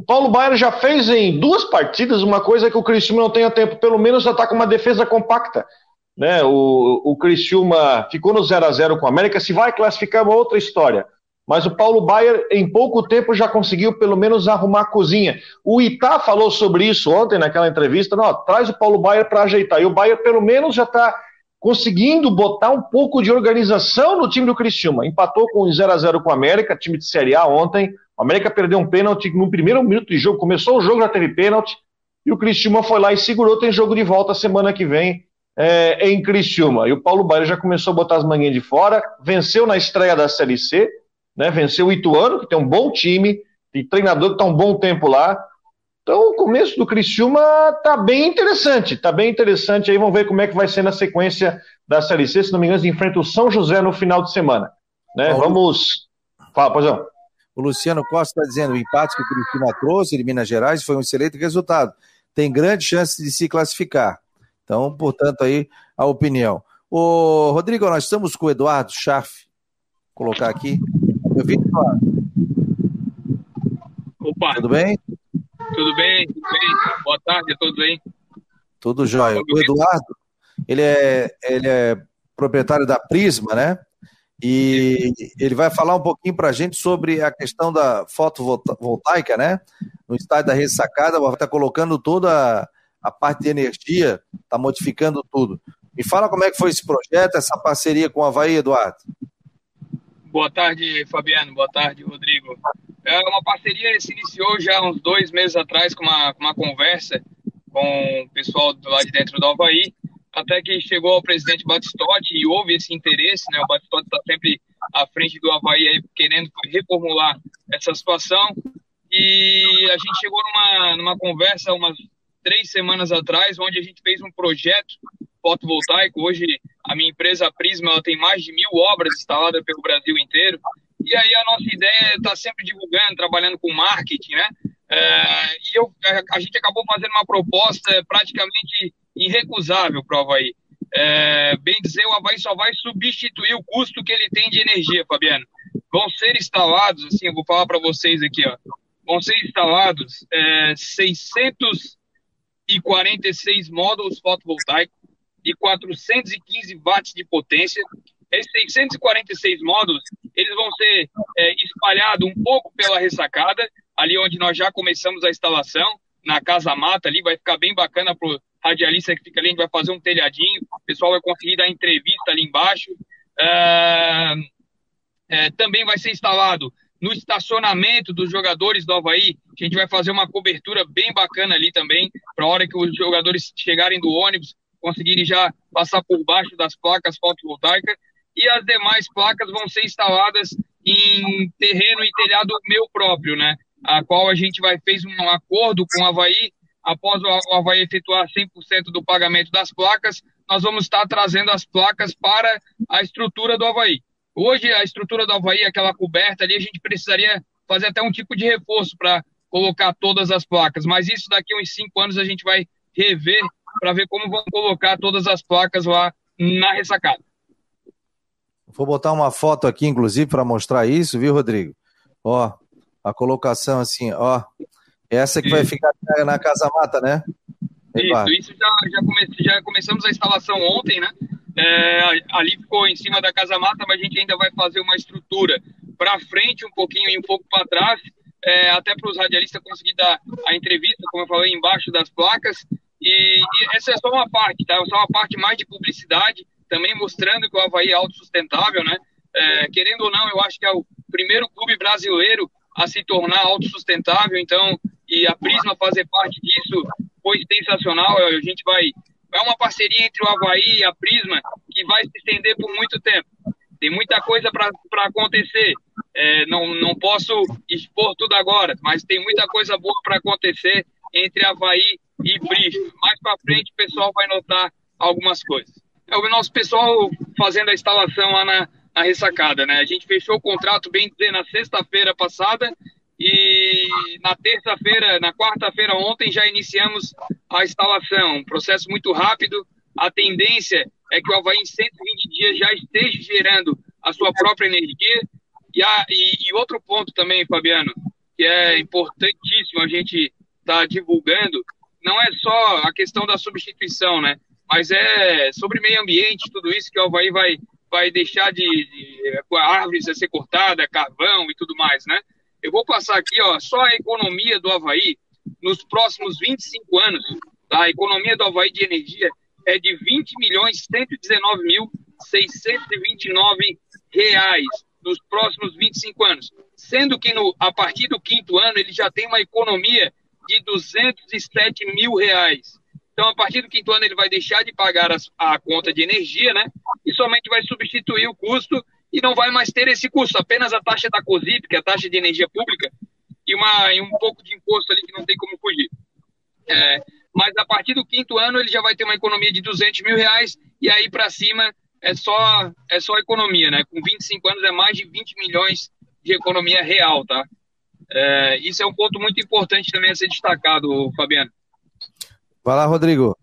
O Paulo Baier já fez em duas partidas uma coisa que o Criciúma não tem a tempo, pelo menos já está com uma defesa compacta. Né? O, o Criciúma ficou no 0 a 0 com o América, se vai classificar é uma outra história. Mas o Paulo Baier, em pouco tempo, já conseguiu pelo menos arrumar a cozinha. O Itá falou sobre isso ontem naquela entrevista. Não, traz o Paulo Baier para ajeitar. E o Baier, pelo menos, já está conseguindo botar um pouco de organização no time do Criciúma. Empatou com 0 a 0 com o América, time de Série A ontem. O América perdeu um pênalti no primeiro minuto de jogo, começou o jogo, já teve pênalti, e o Criciúma foi lá e segurou, tem jogo de volta semana que vem é, em Criciúma. E o Paulo Baier já começou a botar as manguinhas de fora, venceu na estreia da Série C, né, venceu o Ituano, que tem um bom time, tem treinador que está um bom tempo lá. Então o começo do Criciúma tá bem interessante, tá bem interessante aí, vamos ver como é que vai ser na sequência da Série C, se não me engano, enfrenta o São José no final de semana. Né? Vamos... Fala, pois não. O Luciano Costa está dizendo: o empate que o Curitiba trouxe de Minas Gerais foi um excelente resultado. Tem grande chance de se classificar. Então, portanto, aí a opinião. O Rodrigo, nós estamos com o Eduardo Schaff. Vou colocar aqui. Eu vi, Eduardo. Opa. Tudo bem? Tudo bem, tudo bem. Boa tarde a todos aí. Tudo jóia. O Eduardo, ele é, ele é proprietário da Prisma, né? E ele vai falar um pouquinho para a gente sobre a questão da fotovoltaica, né? No estádio da Ressacada, vai estar colocando toda a parte de energia, está modificando tudo. Me fala como é que foi esse projeto, essa parceria com a Havaí, Eduardo. Boa tarde, Fabiano. Boa tarde, Rodrigo. É uma parceria que se iniciou já uns dois meses atrás com uma, uma conversa com o pessoal lado de dentro do Havaí até que chegou ao presidente Batistotti e houve esse interesse, né? O Batistotti está sempre à frente do Havaí aí, querendo reformular essa situação. E a gente chegou numa, numa conversa umas três semanas atrás, onde a gente fez um projeto fotovoltaico. Hoje, a minha empresa Prisma ela tem mais de mil obras instaladas pelo Brasil inteiro. E aí a nossa ideia é estar tá sempre divulgando, trabalhando com marketing, né? É, e eu, a gente acabou fazendo uma proposta praticamente irrecusável para o Havaí. É, bem dizer, o Havaí só vai substituir o custo que ele tem de energia, Fabiano. Vão ser instalados, assim, eu vou falar para vocês aqui, ó, vão ser instalados é, 646 módulos fotovoltaicos de 415 watts de potência. Esses 646 módulos, eles vão ser é, espalhados um pouco pela ressacada, ali onde nós já começamos a instalação, na Casa Mata ali, vai ficar bem bacana para radialista que fica ali, a gente vai fazer um telhadinho, o pessoal vai conseguir dar entrevista ali embaixo. É, é, também vai ser instalado no estacionamento dos jogadores do Havaí, a gente vai fazer uma cobertura bem bacana ali também, para a hora que os jogadores chegarem do ônibus, conseguirem já passar por baixo das placas fotovoltaicas e as demais placas vão ser instaladas em terreno e telhado meu próprio, né? A qual a gente vai fez um acordo com o Havaí, após o Havaí efetuar 100% do pagamento das placas, nós vamos estar trazendo as placas para a estrutura do Havaí. Hoje, a estrutura do Havaí, aquela coberta ali, a gente precisaria fazer até um tipo de reforço para colocar todas as placas, mas isso daqui uns cinco anos a gente vai rever para ver como vão colocar todas as placas lá na ressacada. Vou botar uma foto aqui, inclusive, para mostrar isso, viu, Rodrigo? Ó, a colocação assim, ó. Essa que vai ficar na Casa Mata, né? Isso, isso já, já, come, já, começamos a instalação ontem, né? É, ali ficou em cima da Casa Mata, mas a gente ainda vai fazer uma estrutura para frente um pouquinho e um pouco para trás, é, até para os radialistas conseguir dar a entrevista, como eu falei, embaixo das placas. E, e, essa é só uma parte, tá? Só uma parte mais de publicidade, também mostrando que o Havaí é autossustentável, né? É, querendo ou não, eu acho que é o primeiro clube brasileiro a se tornar autossustentável, então, e a Prisma fazer parte disso foi sensacional. A gente vai. É uma parceria entre o Havaí e a Prisma que vai se estender por muito tempo. Tem muita coisa para acontecer. É, não, não posso expor tudo agora, mas tem muita coisa boa para acontecer entre Havaí e Prisma. Mais para frente, o pessoal vai notar algumas coisas. É o nosso pessoal fazendo a instalação lá na, na ressacada, né? A gente fechou o contrato, bem dizer, na sexta-feira passada e na terça-feira, na quarta-feira ontem, já iniciamos a instalação. Um processo muito rápido. A tendência é que o Havaí em 120 dias já esteja gerando a sua própria energia. E, a, e, e outro ponto também, Fabiano, que é importantíssimo a gente estar tá divulgando, não é só a questão da substituição, né? Mas é sobre meio ambiente, tudo isso que o Havaí vai, vai deixar de, de árvores a ser cortada, carvão e tudo mais, né? Eu vou passar aqui, ó, só a economia do Havaí nos próximos 25 anos, tá? a economia do Havaí de energia é de 20 milhões 119 mil 629 reais nos próximos 25 anos, sendo que no, a partir do quinto ano ele já tem uma economia de 207 mil reais. Então, a partir do quinto ano, ele vai deixar de pagar as, a conta de energia, né? E somente vai substituir o custo e não vai mais ter esse custo, apenas a taxa da COSIP, que é a taxa de energia pública, e, uma, e um pouco de imposto ali que não tem como fugir. É, mas a partir do quinto ano ele já vai ter uma economia de 200 mil reais e aí para cima é só é só economia, né? Com 25 anos é mais de 20 milhões de economia real, tá? É, isso é um ponto muito importante também a ser destacado, Fabiano. Vai lá, Rodrigo.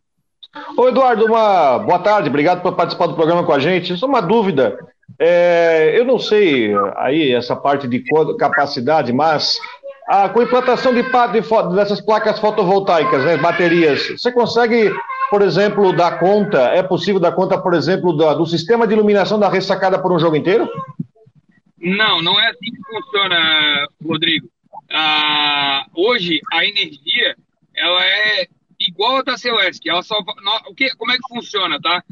Ô, Eduardo, uma boa tarde, obrigado por participar do programa com a gente. Só uma dúvida. É, eu não sei aí essa parte de capacidade, mas a, com a implantação de, de, dessas placas fotovoltaicas, né, baterias, você consegue, por exemplo, dar conta, é possível dar conta, por exemplo, do, do sistema de iluminação da ressacada por um jogo inteiro? Não, não é assim que funciona, Rodrigo. Ah, hoje, a energia, ela é igual a da Celeste. Ela só, o que, como é que funciona, tá?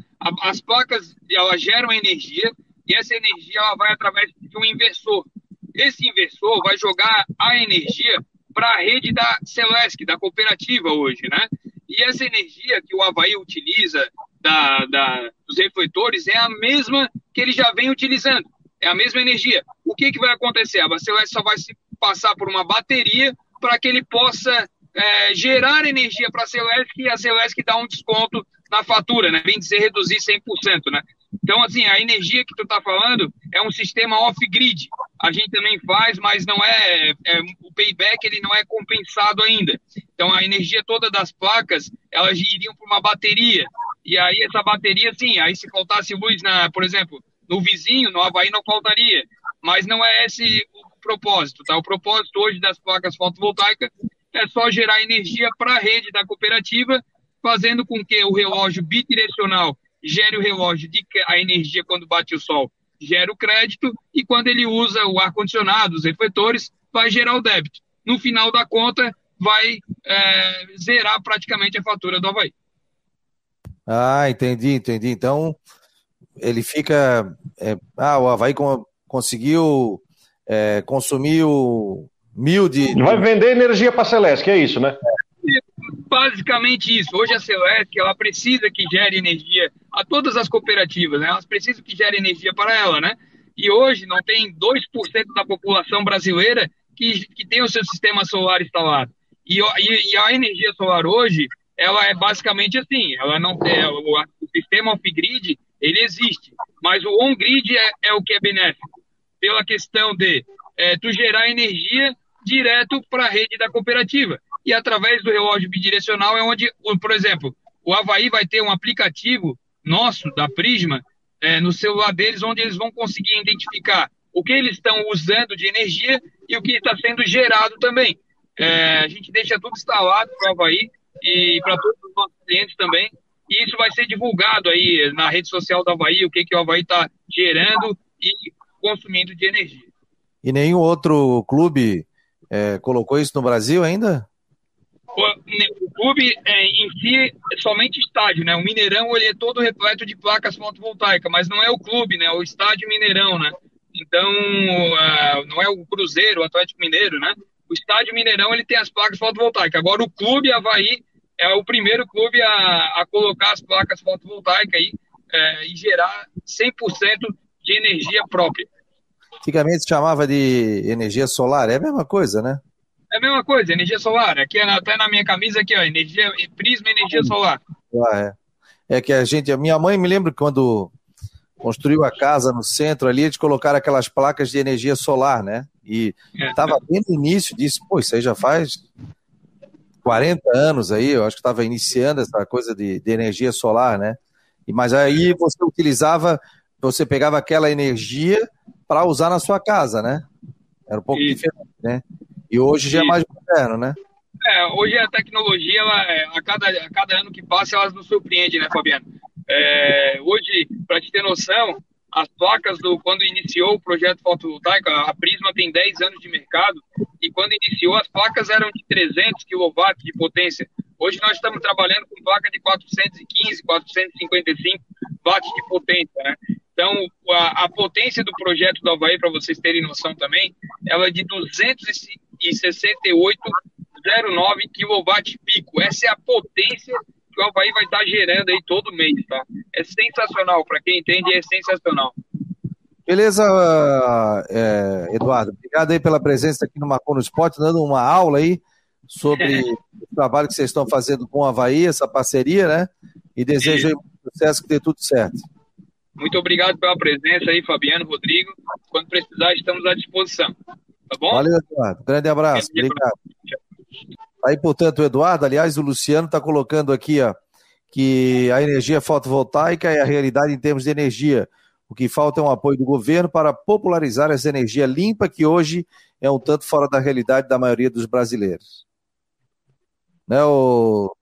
As placas, elas geram energia e essa energia ela vai através de um inversor. Esse inversor vai jogar a energia para a rede da Celesc, da cooperativa hoje, né? E essa energia que o Havaí utiliza da, da, dos refletores é a mesma que ele já vem utilizando. É a mesma energia. O que, que vai acontecer? A Celeste só vai se passar por uma bateria para que ele possa é, gerar energia para a Celesc e a Celesc dá um desconto na fatura, né? Vem dizer reduzir 100%, né? Então, assim, a energia que tu está falando é um sistema off-grid. A gente também faz, mas não é, é, o payback ele não é compensado ainda. Então, a energia toda das placas, elas iriam para uma bateria. E aí essa bateria, sim, aí se faltasse luz, na, por exemplo, no vizinho, no Havaí não faltaria. Mas não é esse o propósito, tá? O propósito hoje das placas fotovoltaicas é só gerar energia para a rede da cooperativa, fazendo com que o relógio bidirecional gere o relógio de a energia quando bate o sol, gera o crédito, e quando ele usa o ar-condicionado, os refletores, vai gerar o débito. No final da conta, vai é, zerar praticamente a fatura do Havaí. Ah, entendi, entendi. Então, ele fica. É, ah, o Havaí conseguiu é, consumir o mil de. Vai vender energia para a Celeste, é isso, né? basicamente isso. Hoje a Celesc ela precisa que gere energia a todas as cooperativas, né? Elas precisam que gere energia para ela, né? E hoje não tem 2% da população brasileira que, que tem o seu sistema solar instalado. E, e, e a energia solar hoje, ela é basicamente assim, ela não tem, o, o sistema off-grid, ele existe, mas o on-grid é, é, o que é benéfico, pela questão de é, tu gerar energia direto para a rede da cooperativa. E através do relógio bidirecional é onde, por exemplo, o Havaí vai ter um aplicativo nosso, da Prisma, é, no celular deles, onde eles vão conseguir identificar o que eles estão usando de energia e o que está sendo gerado também. É, a gente deixa tudo instalado para o Havaí e para todos os nossos clientes também. E isso vai ser divulgado aí na rede social do Havaí, o que, que o Havaí está gerando e consumindo de energia. E nenhum outro clube é, colocou isso no Brasil ainda? O, o clube é, em si é somente estádio, né? O Mineirão ele é todo repleto de placas fotovoltaicas, mas não é o clube, né? O estádio Mineirão, né? Então, uh, não é o Cruzeiro, o Atlético Mineiro, né? O estádio Mineirão ele tem as placas fotovoltaicas. Agora o clube Havaí é o primeiro clube a, a colocar as placas fotovoltaicas aí é, e gerar 100% de energia própria. Antigamente se chamava de energia solar, é a mesma coisa, né? É a mesma coisa, energia solar. Aqui até na minha camisa aqui, ó, energia, Prisma Energia Solar. Ah, é. é que a gente, a minha mãe me lembra quando construiu a casa no centro ali, eles colocaram aquelas placas de energia solar, né? E estava é. bem no início disso, pô, isso aí já faz 40 anos aí, eu acho que estava iniciando essa coisa de, de, energia solar, né? E, mas aí você utilizava, você pegava aquela energia para usar na sua casa, né? Era um pouco Isso. diferente, né? E hoje já é mais moderno, né? É, hoje a tecnologia, ela, é, a, cada, a cada ano que passa, ela nos surpreende, né, Fabiano? É, hoje, para te ter noção, as placas do quando iniciou o projeto fotovoltaico, a Prisma tem 10 anos de mercado, e quando iniciou as placas eram de 300 kW de potência. Hoje nós estamos trabalhando com placa de 415, 455 watts de potência, né? Então, a, a potência do projeto do Havaí, para vocês terem noção também, ela é de 268,09 kW pico. Essa é a potência que o Havaí vai estar gerando aí todo mês, tá? É sensacional, para quem entende, é sensacional. Beleza, é, Eduardo. Obrigado aí pela presença aqui no Marcou no Esporte, dando uma aula aí sobre o trabalho que vocês estão fazendo com o Havaí, essa parceria, né? E desejo aí muito sucesso, que dê tudo certo. Muito obrigado pela presença aí, Fabiano, Rodrigo. Quando precisar, estamos à disposição. Tá bom? Valeu, Eduardo. Grande abraço. Grande obrigado. Aí, portanto, o Eduardo, aliás, o Luciano está colocando aqui, ó, que a energia fotovoltaica é a realidade em termos de energia. O que falta é um apoio do governo para popularizar essa energia limpa que hoje é um tanto fora da realidade da maioria dos brasileiros. Né, o,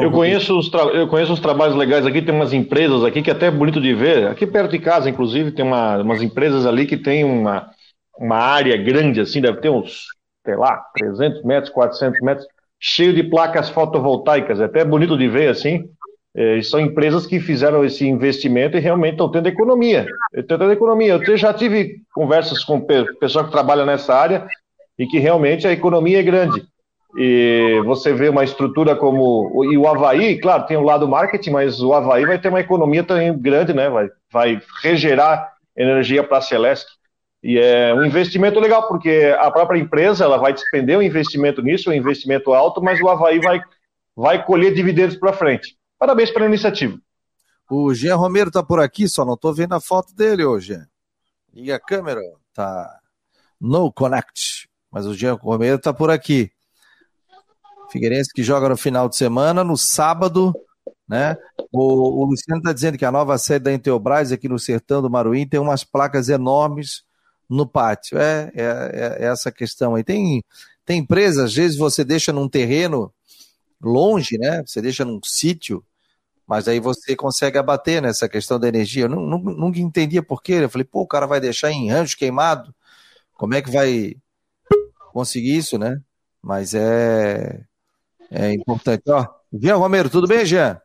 eu conheço, os eu conheço os trabalhos legais aqui, tem umas empresas aqui que é até bonito de ver. Aqui perto de casa, inclusive, tem uma, umas empresas ali que tem uma, uma área grande, assim, deve ter uns, sei lá, 300 metros, 400 metros, cheio de placas fotovoltaicas. É até bonito de ver, assim. É, são empresas que fizeram esse investimento e realmente estão tendo economia. Estão tendo economia. Eu já tive conversas com pessoal que trabalha nessa área e que realmente a economia é grande e você vê uma estrutura como. E o Havaí, claro, tem o lado marketing, mas o Havaí vai ter uma economia também grande, né? Vai, vai regerar energia para a Celeste. E é um investimento legal, porque a própria empresa ela vai despender um investimento nisso, um investimento alto, mas o Havaí vai, vai colher dividendos para frente. Parabéns pela iniciativa. O Jean Romero está por aqui, só não estou vendo a foto dele hoje. Liga a câmera, tá no connect. Mas o Jean Romero está por aqui. Figueirense que joga no final de semana, no sábado, né? O, o Luciano está dizendo que a nova sede da Intelbras aqui no sertão do Maruim tem umas placas enormes no pátio. É, é, é essa questão aí. Tem, tem empresas, às vezes você deixa num terreno longe, né? Você deixa num sítio, mas aí você consegue abater nessa questão da energia. Eu nunca entendia por quê. Eu falei, pô, o cara vai deixar em rancho queimado. Como é que vai conseguir isso, né? Mas é é importante. Ó, Jean Romero, tudo bem, Jean?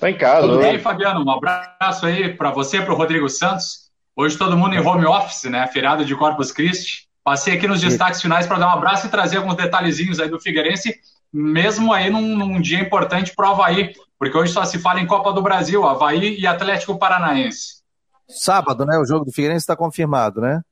Tá em casa. Tudo bem, Fabiano? Um abraço aí para você, para o Rodrigo Santos. Hoje todo mundo em home office, né? Feriado de Corpus Christi. Passei aqui nos destaques finais para dar um abraço e trazer alguns detalhezinhos aí do Figueirense mesmo aí num, num dia importante para o Havaí, porque hoje só se fala em Copa do Brasil, Havaí e Atlético Paranaense. Sábado, né? O jogo do Figueirense está confirmado, né?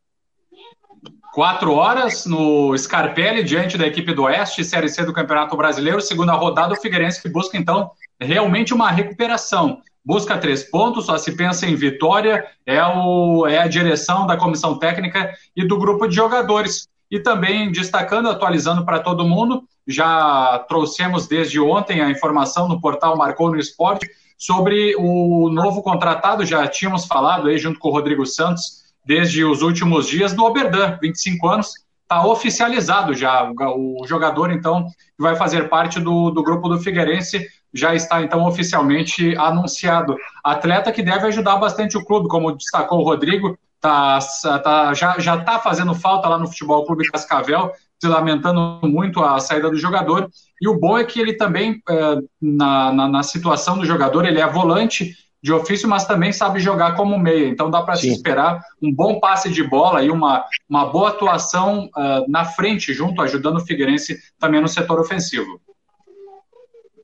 Quatro horas no Scarpelli, diante da equipe do Oeste, Série C do Campeonato Brasileiro. Segunda rodada, o Figueirense que busca, então, realmente uma recuperação. Busca três pontos, só se pensa em vitória, é, o, é a direção da comissão técnica e do grupo de jogadores. E também destacando, atualizando para todo mundo, já trouxemos desde ontem a informação no portal Marcou no Esporte sobre o novo contratado, já tínhamos falado aí junto com o Rodrigo Santos, desde os últimos dias do Oberdan, 25 anos, está oficializado já. O jogador, então, que vai fazer parte do, do grupo do Figueirense, já está, então, oficialmente anunciado. Atleta que deve ajudar bastante o clube, como destacou o Rodrigo, tá, tá, já está fazendo falta lá no Futebol Clube Cascavel, se lamentando muito a saída do jogador. E o bom é que ele também, eh, na, na, na situação do jogador, ele é volante, de ofício, mas também sabe jogar como meia. Então dá para se esperar um bom passe de bola e uma, uma boa atuação uh, na frente, junto, ajudando o Figueirense também no setor ofensivo.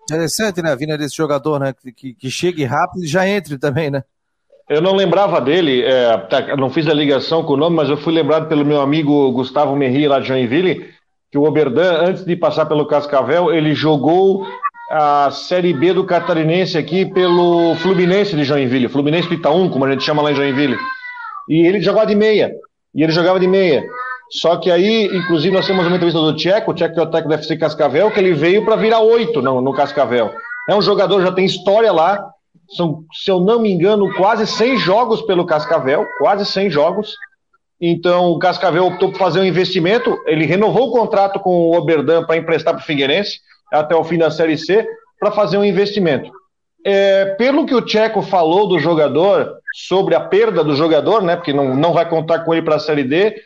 Interessante, né? A vinda desse jogador, né? Que, que chegue rápido e já entre também, né? Eu não lembrava dele, é, tá, não fiz a ligação com o nome, mas eu fui lembrado pelo meu amigo Gustavo Merri, lá de Joinville, que o Oberdan, antes de passar pelo Cascavel, ele jogou a Série B do Catarinense aqui pelo Fluminense de Joinville, Fluminense do Itaú, como a gente chama lá em Joinville. E ele jogava de meia. E ele jogava de meia. Só que aí, inclusive, nós temos uma entrevista do Tcheco, o Tcheco é o técnico do FC Cascavel, que ele veio para virar oito no, no Cascavel. É um jogador, já tem história lá. São, se eu não me engano, quase 100 jogos pelo Cascavel, quase 100 jogos. Então, o Cascavel optou por fazer um investimento. Ele renovou o contrato com o Oberdan para emprestar para o Figueirense até o fim da Série C para fazer um investimento. É, pelo que o Tcheco falou do jogador, sobre a perda do jogador, né, porque não, não vai contar com ele para a Série D,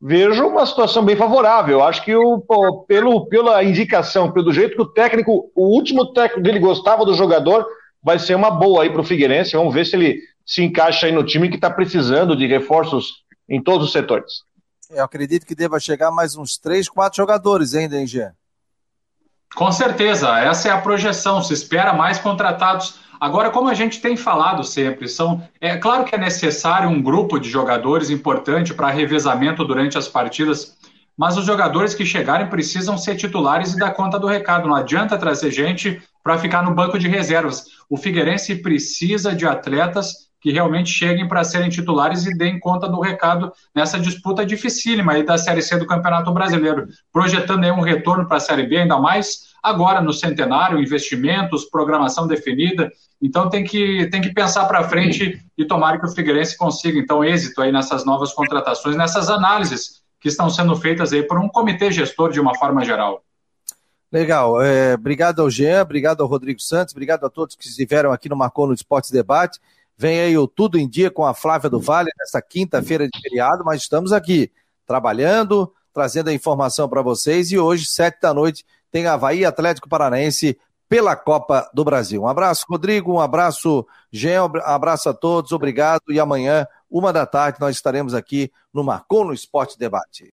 vejo uma situação bem favorável. Acho que o, pelo, pela indicação, pelo jeito que o técnico, o último técnico dele gostava do jogador, vai ser uma boa aí para o Figueirense. Vamos ver se ele se encaixa aí no time que está precisando de reforços em todos os setores. Eu acredito que deva chegar mais uns três, quatro jogadores ainda, hein? Com certeza, essa é a projeção. Se espera mais contratados. Agora, como a gente tem falado sempre, são é claro que é necessário um grupo de jogadores importante para revezamento durante as partidas, mas os jogadores que chegarem precisam ser titulares e dar conta do recado. Não adianta trazer gente para ficar no banco de reservas. O Figueirense precisa de atletas que realmente cheguem para serem titulares e deem conta do recado nessa disputa dificílima aí da Série C do Campeonato Brasileiro, projetando aí um retorno para a Série B, ainda mais agora no centenário, investimentos, programação definida. Então tem que, tem que pensar para frente e tomar que o Figueirense consiga então êxito aí nessas novas contratações, nessas análises que estão sendo feitas aí por um comitê gestor de uma forma geral. Legal. É, obrigado ao Jean, obrigado ao Rodrigo Santos, obrigado a todos que estiveram aqui no Marcou no Esportes Debate. Vem aí o Tudo em Dia com a Flávia do Vale nessa quinta-feira de feriado, mas estamos aqui trabalhando, trazendo a informação para vocês e hoje, sete da noite, tem Havaí Atlético Paranaense pela Copa do Brasil. Um abraço, Rodrigo, um abraço, Jean, um abraço a todos, obrigado e amanhã, uma da tarde, nós estaremos aqui no Marcou no Esporte Debate.